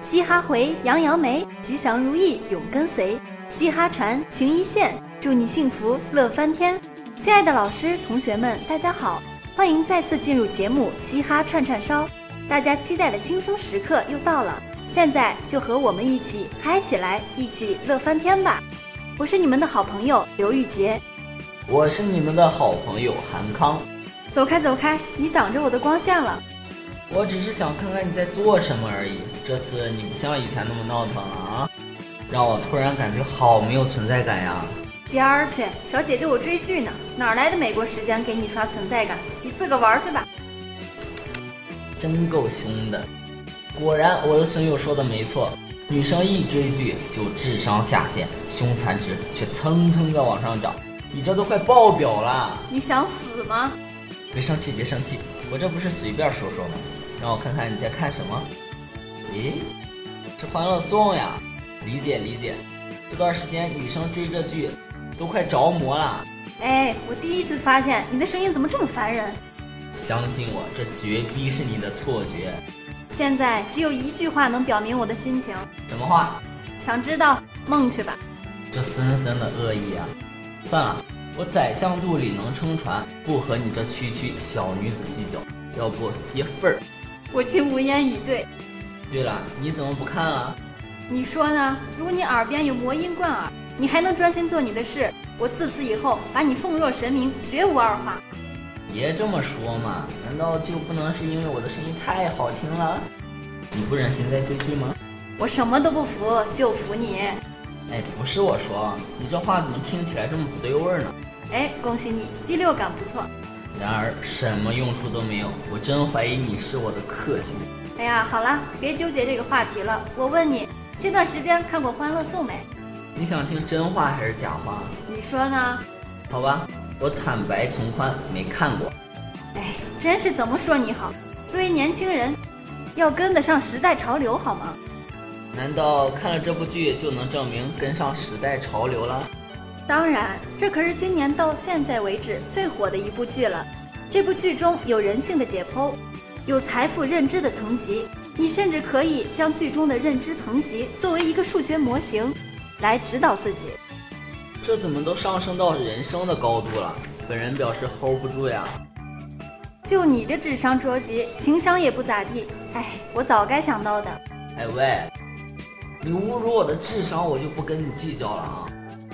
嘻哈回，杨扬梅，吉祥如意永跟随。嘻哈传，情一线，祝你幸福乐翻天。亲爱的老师、同学们，大家好，欢迎再次进入节目《嘻哈串串烧》。大家期待的轻松时刻又到了，现在就和我们一起嗨起来，一起乐翻天吧！我是你们的好朋友刘玉洁。我是你们的好朋友韩康，走开走开，你挡着我的光线了。我只是想看看你在做什么而已。这次你不像以前那么闹腾了啊，让我突然感觉好没有存在感呀。边儿去，小姐姐我追剧呢，哪来的美国时间给你刷存在感？你自个玩去吧。真够凶的，果然我的损友说的没错，女生一追剧就智商下线，凶残值却蹭蹭的往上涨。你这都快爆表了！你想死吗？别生气，别生气，我这不是随便说说吗？让我看看你在看什么？咦，是《欢乐颂》呀！理解理解，这段时间女生追这剧都快着魔了。哎，我第一次发现你的声音怎么这么烦人。相信我，这绝逼是你的错觉。现在只有一句话能表明我的心情。什么话？想知道？梦去吧。这深深的恶意啊！算了，我宰相肚里能撑船，不和你这区区小女子计较。要不跌份儿？我竟无言以对。对了，你怎么不看了？你说呢？如果你耳边有魔音贯耳，你还能专心做你的事，我自此以后把你奉若神明，绝无二话。别这么说嘛，难道就不能是因为我的声音太好听了？你不忍心再追剧吗？我什么都不服，就服你。哎，不是我说，你这话怎么听起来这么不对味儿呢？哎，恭喜你，第六感不错。然而什么用处都没有，我真怀疑你是我的克星。哎呀，好了，别纠结这个话题了。我问你，这段时间看过《欢乐颂》没？你想听真话还是假话？你说呢？好吧，我坦白从宽，没看过。哎，真是怎么说你好？作为年轻人，要跟得上时代潮流好吗？难道看了这部剧就能证明跟上时代潮流了？当然，这可是今年到现在为止最火的一部剧了。这部剧中有人性的解剖，有财富认知的层级，你甚至可以将剧中的认知层级作为一个数学模型，来指导自己。这怎么都上升到人生的高度了？本人表示 hold 不住呀！就你这智商捉急，情商也不咋地。哎，我早该想到的。哎喂！你侮辱我的智商，我就不跟你计较了啊！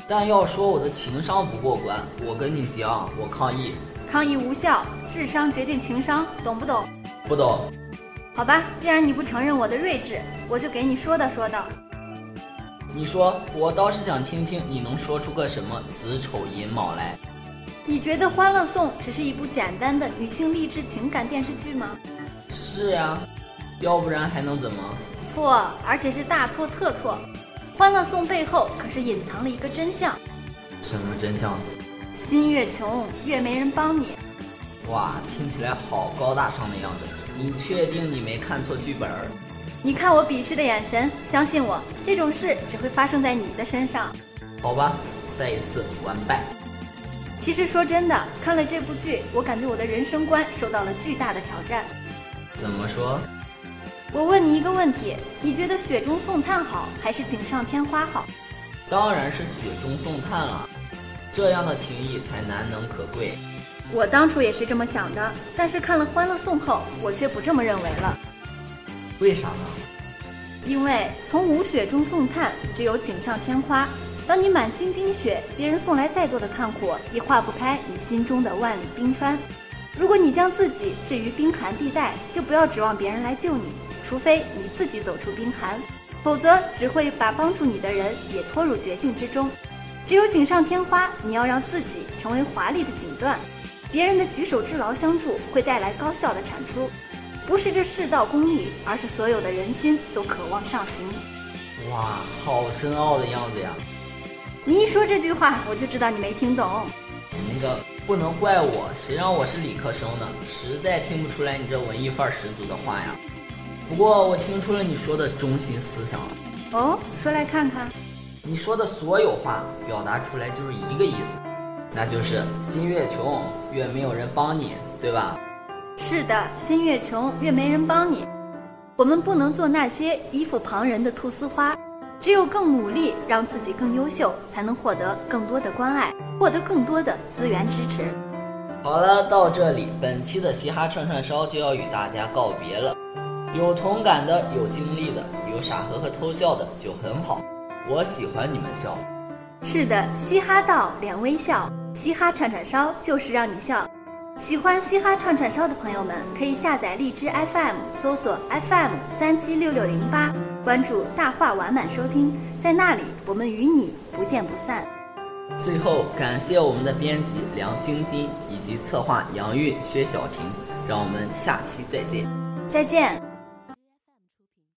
但要说我的情商不过关，我跟你讲，我抗议！抗议无效，智商决定情商，懂不懂？不懂。好吧，既然你不承认我的睿智，我就给你说道说道。你说，我倒是想听听你能说出个什么子丑寅卯来。你觉得《欢乐颂》只是一部简单的女性励志情感电视剧吗？是呀，要不然还能怎么？错，而且是大错特错。欢乐颂背后可是隐藏了一个真相。什么真相？心越穷，越没人帮你。哇，听起来好高大上的样子。你确定你没看错剧本？你看我鄙视的眼神，相信我，这种事只会发生在你的身上。好吧，再一次完败。其实说真的，看了这部剧，我感觉我的人生观受到了巨大的挑战。怎么说？我问你一个问题，你觉得雪中送炭好，还是锦上添花好？当然是雪中送炭了，这样的情谊才难能可贵。我当初也是这么想的，但是看了《欢乐颂》后，我却不这么认为了。为啥呢？因为从无雪中送炭，只有锦上添花。当你满心冰雪，别人送来再多的炭火，也化不开你心中的万里冰川。如果你将自己置于冰寒地带，就不要指望别人来救你。除非你自己走出冰寒，否则只会把帮助你的人也拖入绝境之中。只有锦上添花，你要让自己成为华丽的锦缎，别人的举手之劳相助会带来高效的产出。不是这世道功利，而是所有的人心都渴望上行。哇，好深奥的样子呀！你一说这句话，我就知道你没听懂。那个不能怪我，谁让我是理科生呢？实在听不出来你这文艺范儿十足的话呀。不过我听出了你说的中心思想了。哦，说来看看。你说的所有话表达出来就是一个意思，那就是心越穷越没有人帮你，对吧？是的，心越穷越没人帮你。我们不能做那些依附旁人的菟丝花，只有更努力，让自己更优秀，才能获得更多的关爱，获得更多的资源支持。好了，到这里，本期的嘻哈串串烧就要与大家告别了。有同感的，有经历的，有傻呵呵偷笑的，就很好。我喜欢你们笑，是的，嘻哈道两微笑，嘻哈串串烧就是让你笑。喜欢嘻哈串串烧的朋友们，可以下载荔枝 FM，搜索 FM 三七六六零八，关注大话晚满收听，在那里我们与你不见不散。最后，感谢我们的编辑梁晶晶以及策划杨韵、薛晓婷，让我们下期再见，再见。